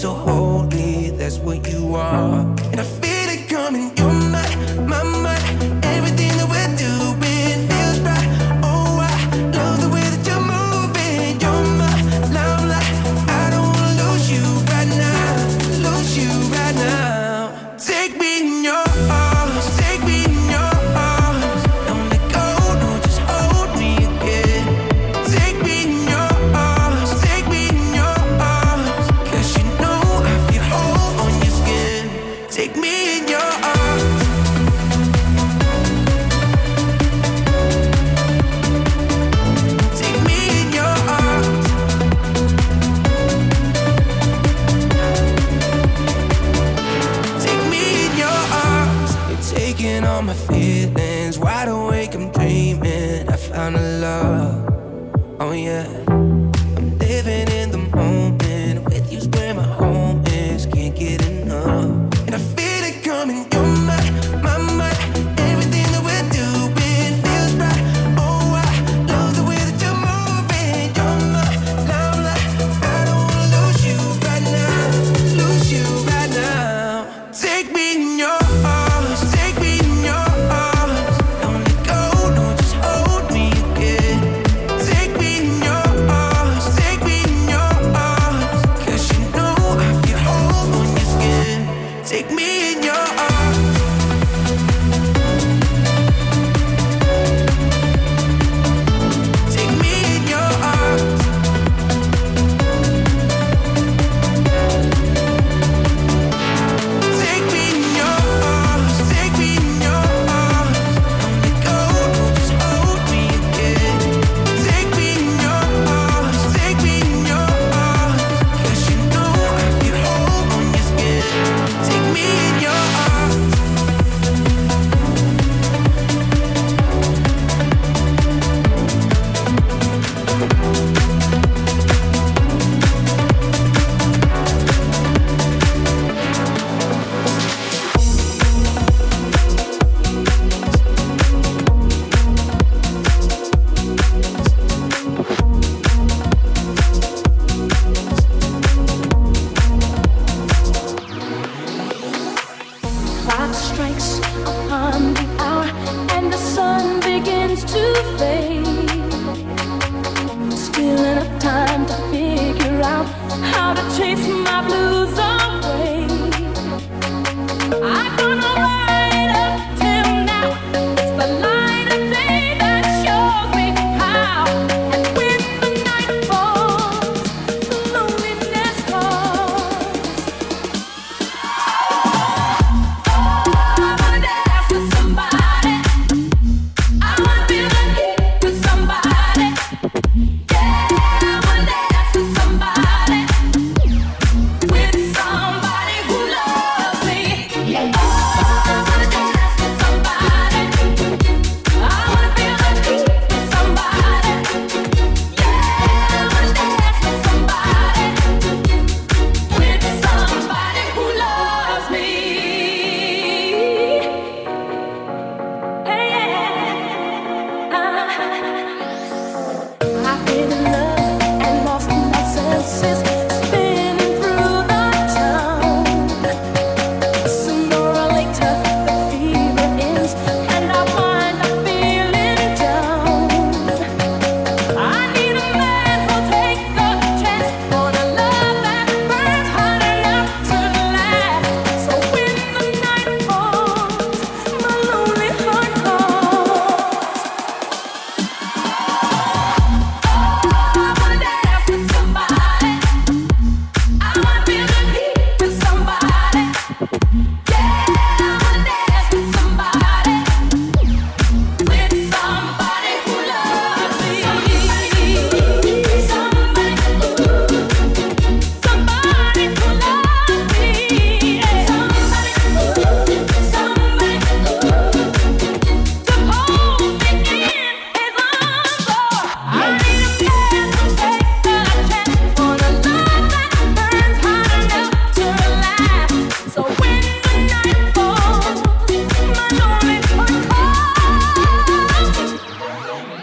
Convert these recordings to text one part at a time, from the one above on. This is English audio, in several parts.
最后。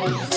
Yeah.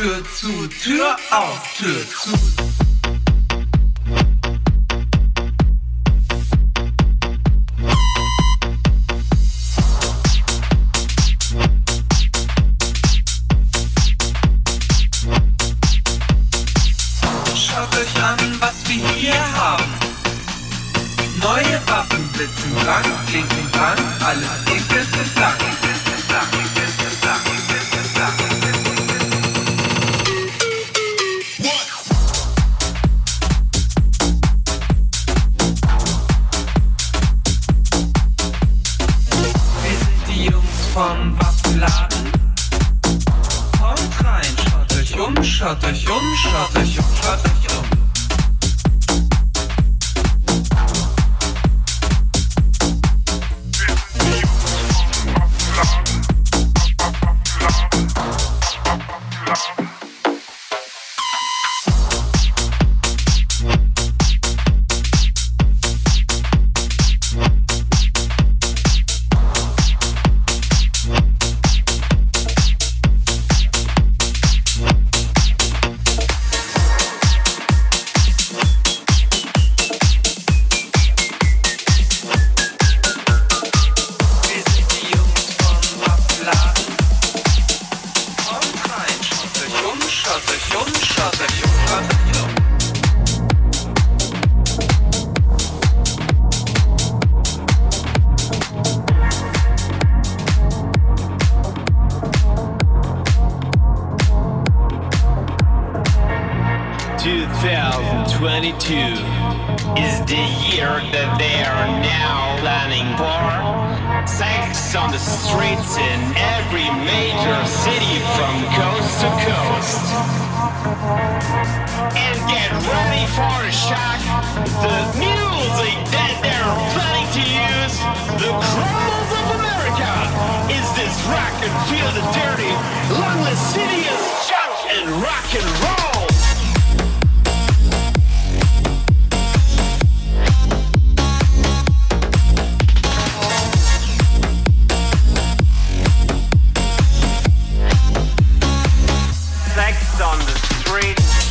Tür zu, Tür auf, Tür zu. sex on the street.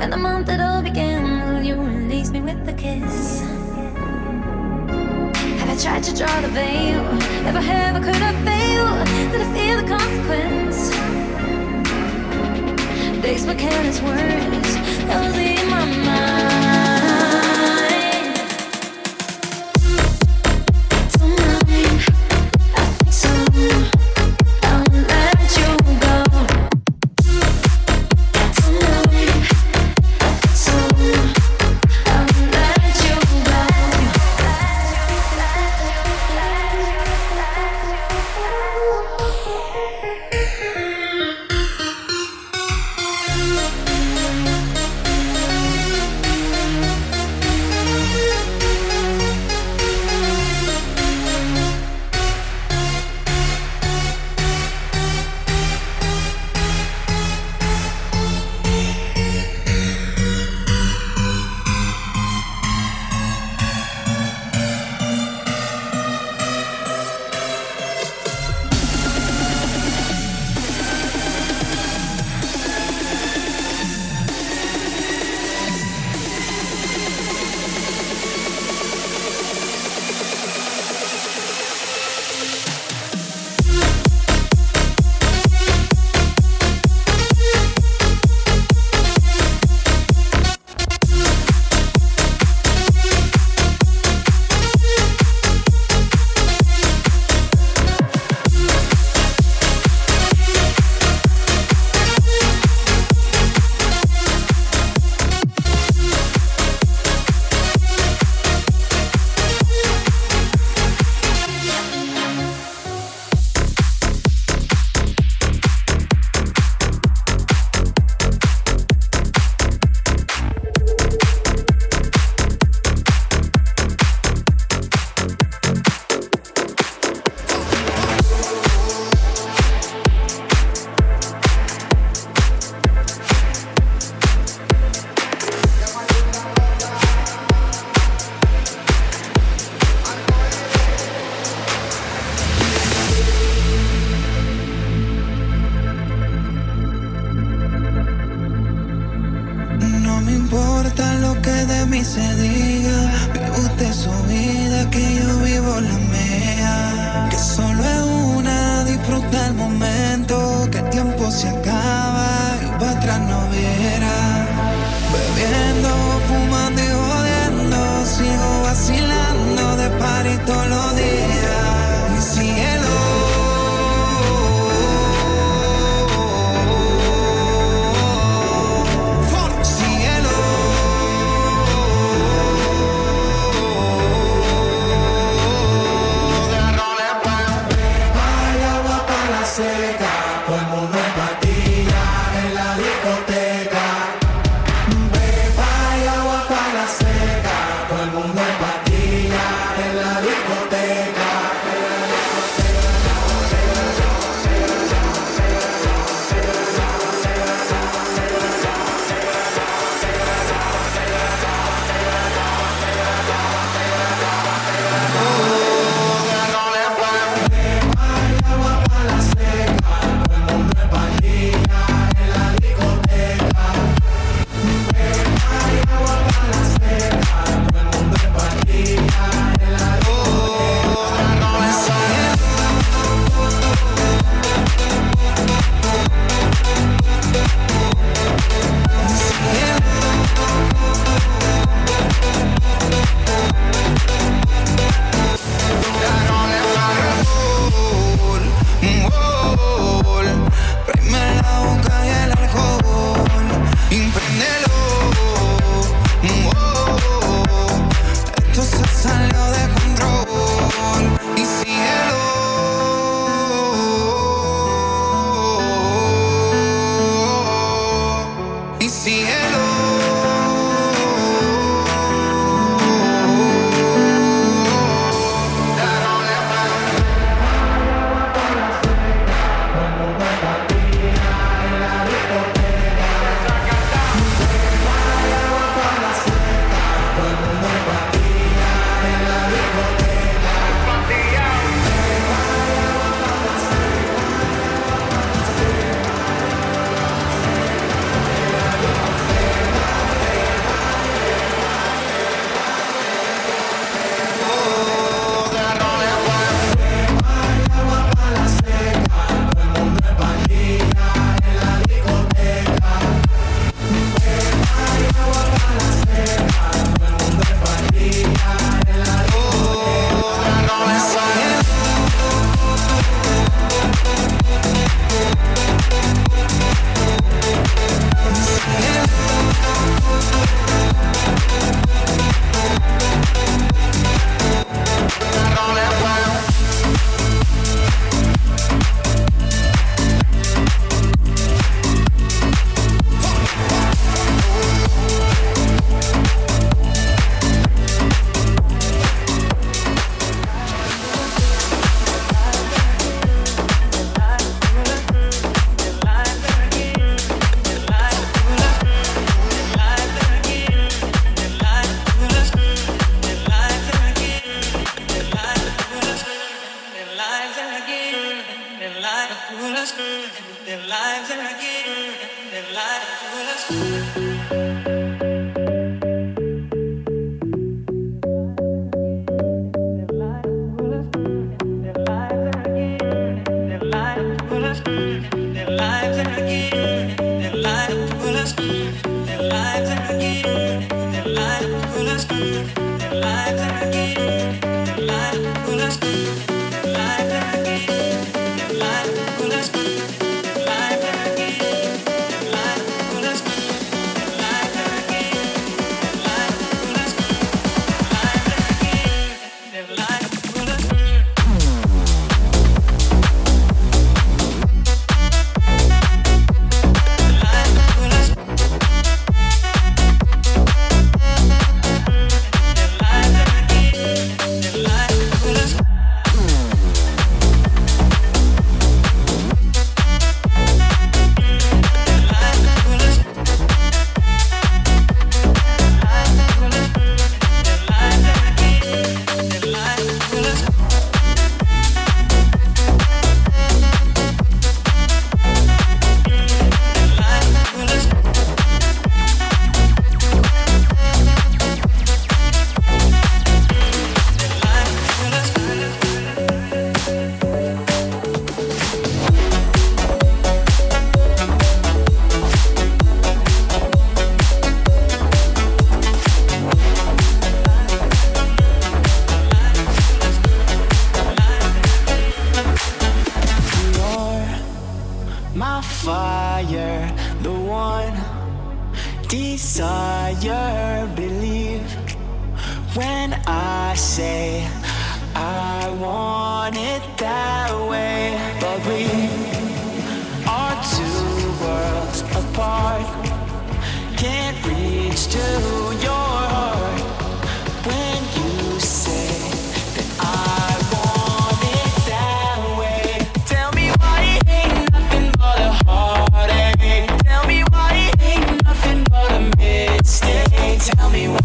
And the month it all began? Will you release me with a kiss? Have I tried to draw the veil? If I have, I could I fail? Did I feel the consequence? My careless words, that was in my mind. No. Bebiendo, fumando y jodiendo. Sigo vacilando de party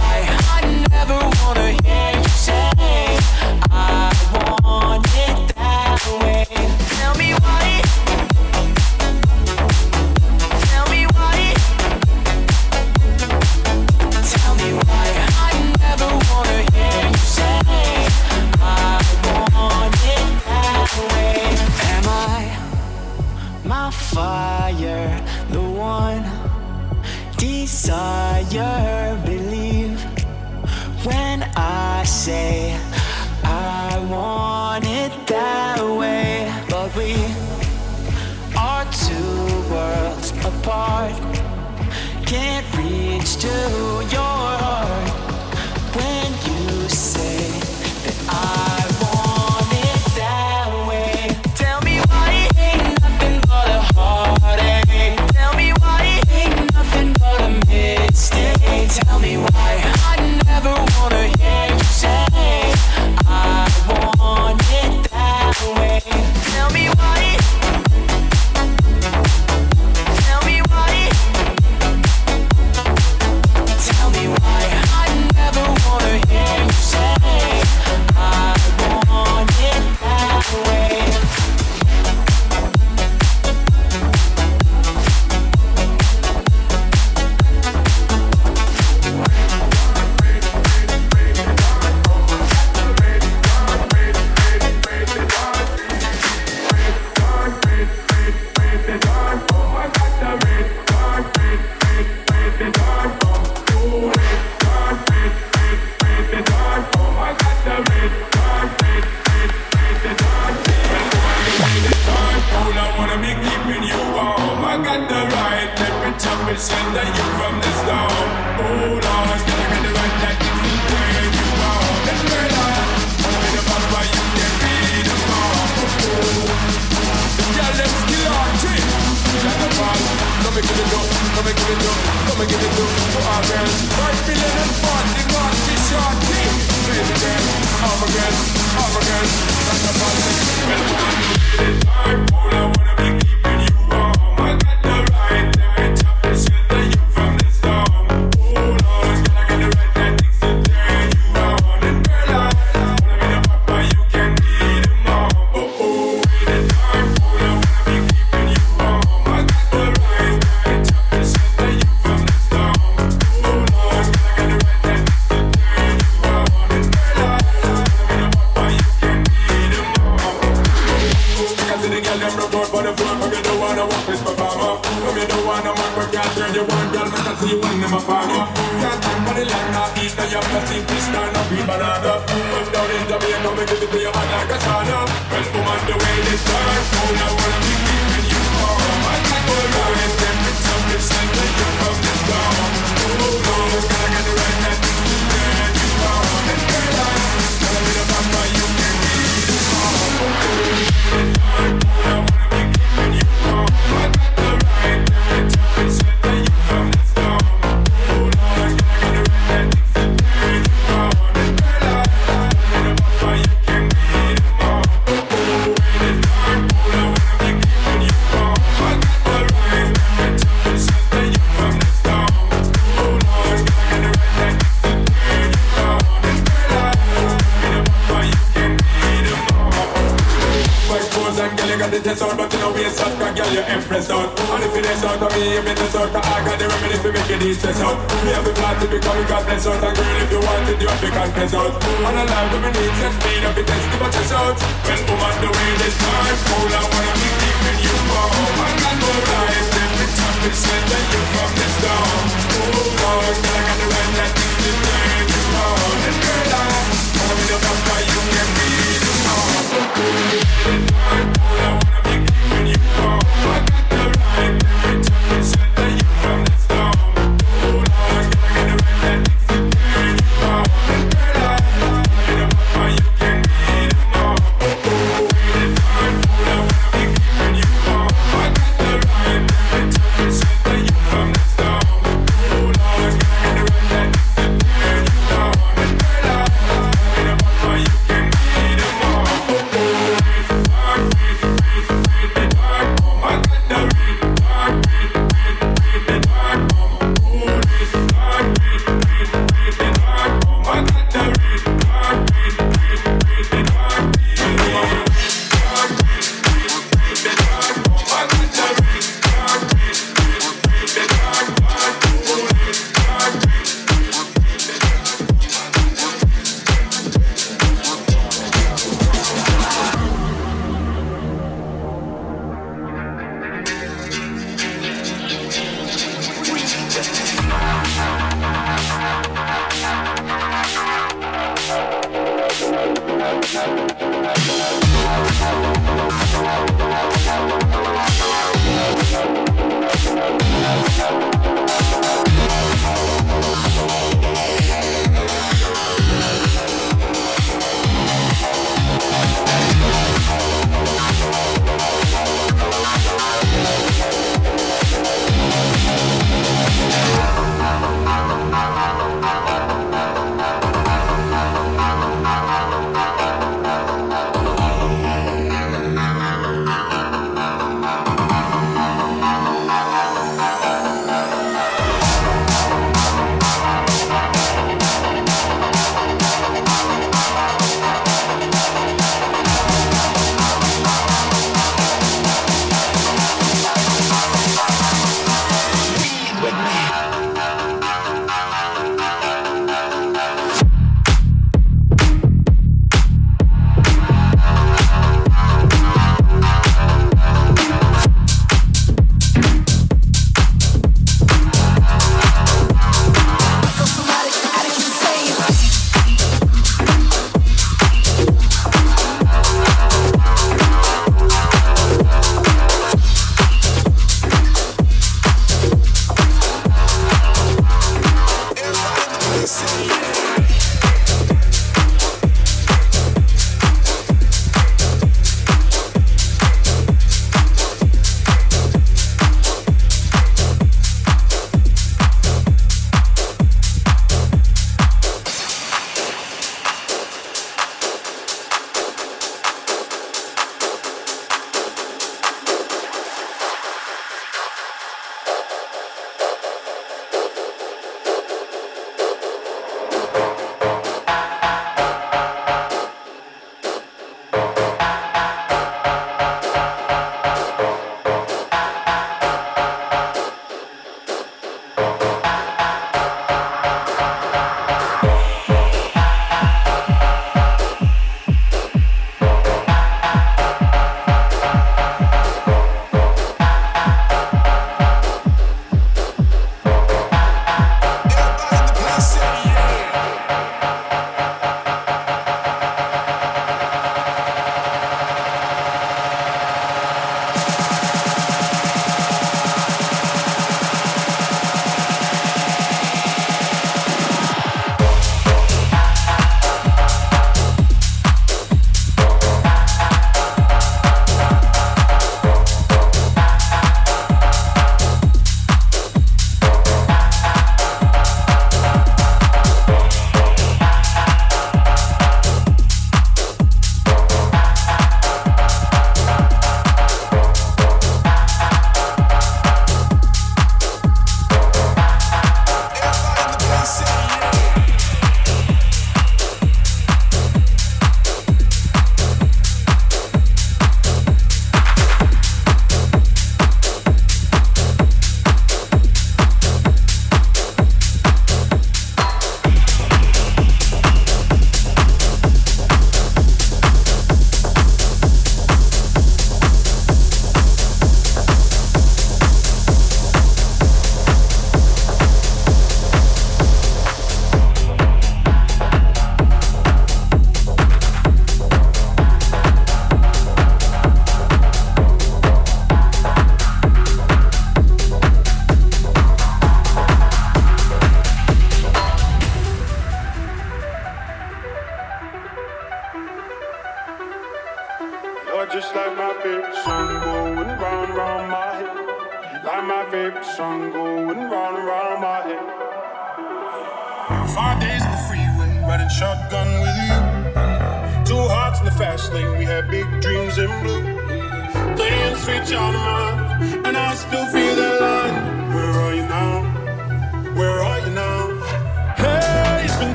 I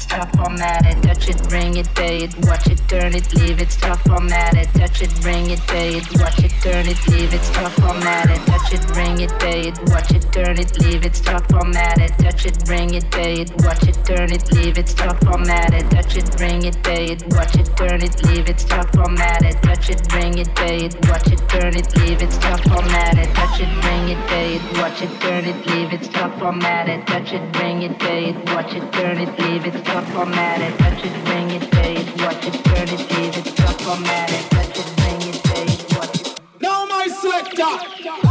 it's tough format it, touch it, bring it, pay it, watch it, turn it, leave it. tough format it, touch it, bring it, pay it, watch it, turn it, leave it. tough format it, touch it, bring it, pay it, watch it, turn it, leave it. tough format it, touch it, bring it, pay it, watch it, turn it, leave it. tough format it, touch it, bring it, pay it, watch it, turn it, leave it's tough format it, touch it, bring it, pay it, watch it, turn it, leave it. tough format it, touch it, bring it, pay it, watch it, turn it, leave it's tough format it, touch it, bring it, pay it, watch it, turn it, leave it's no, my selector.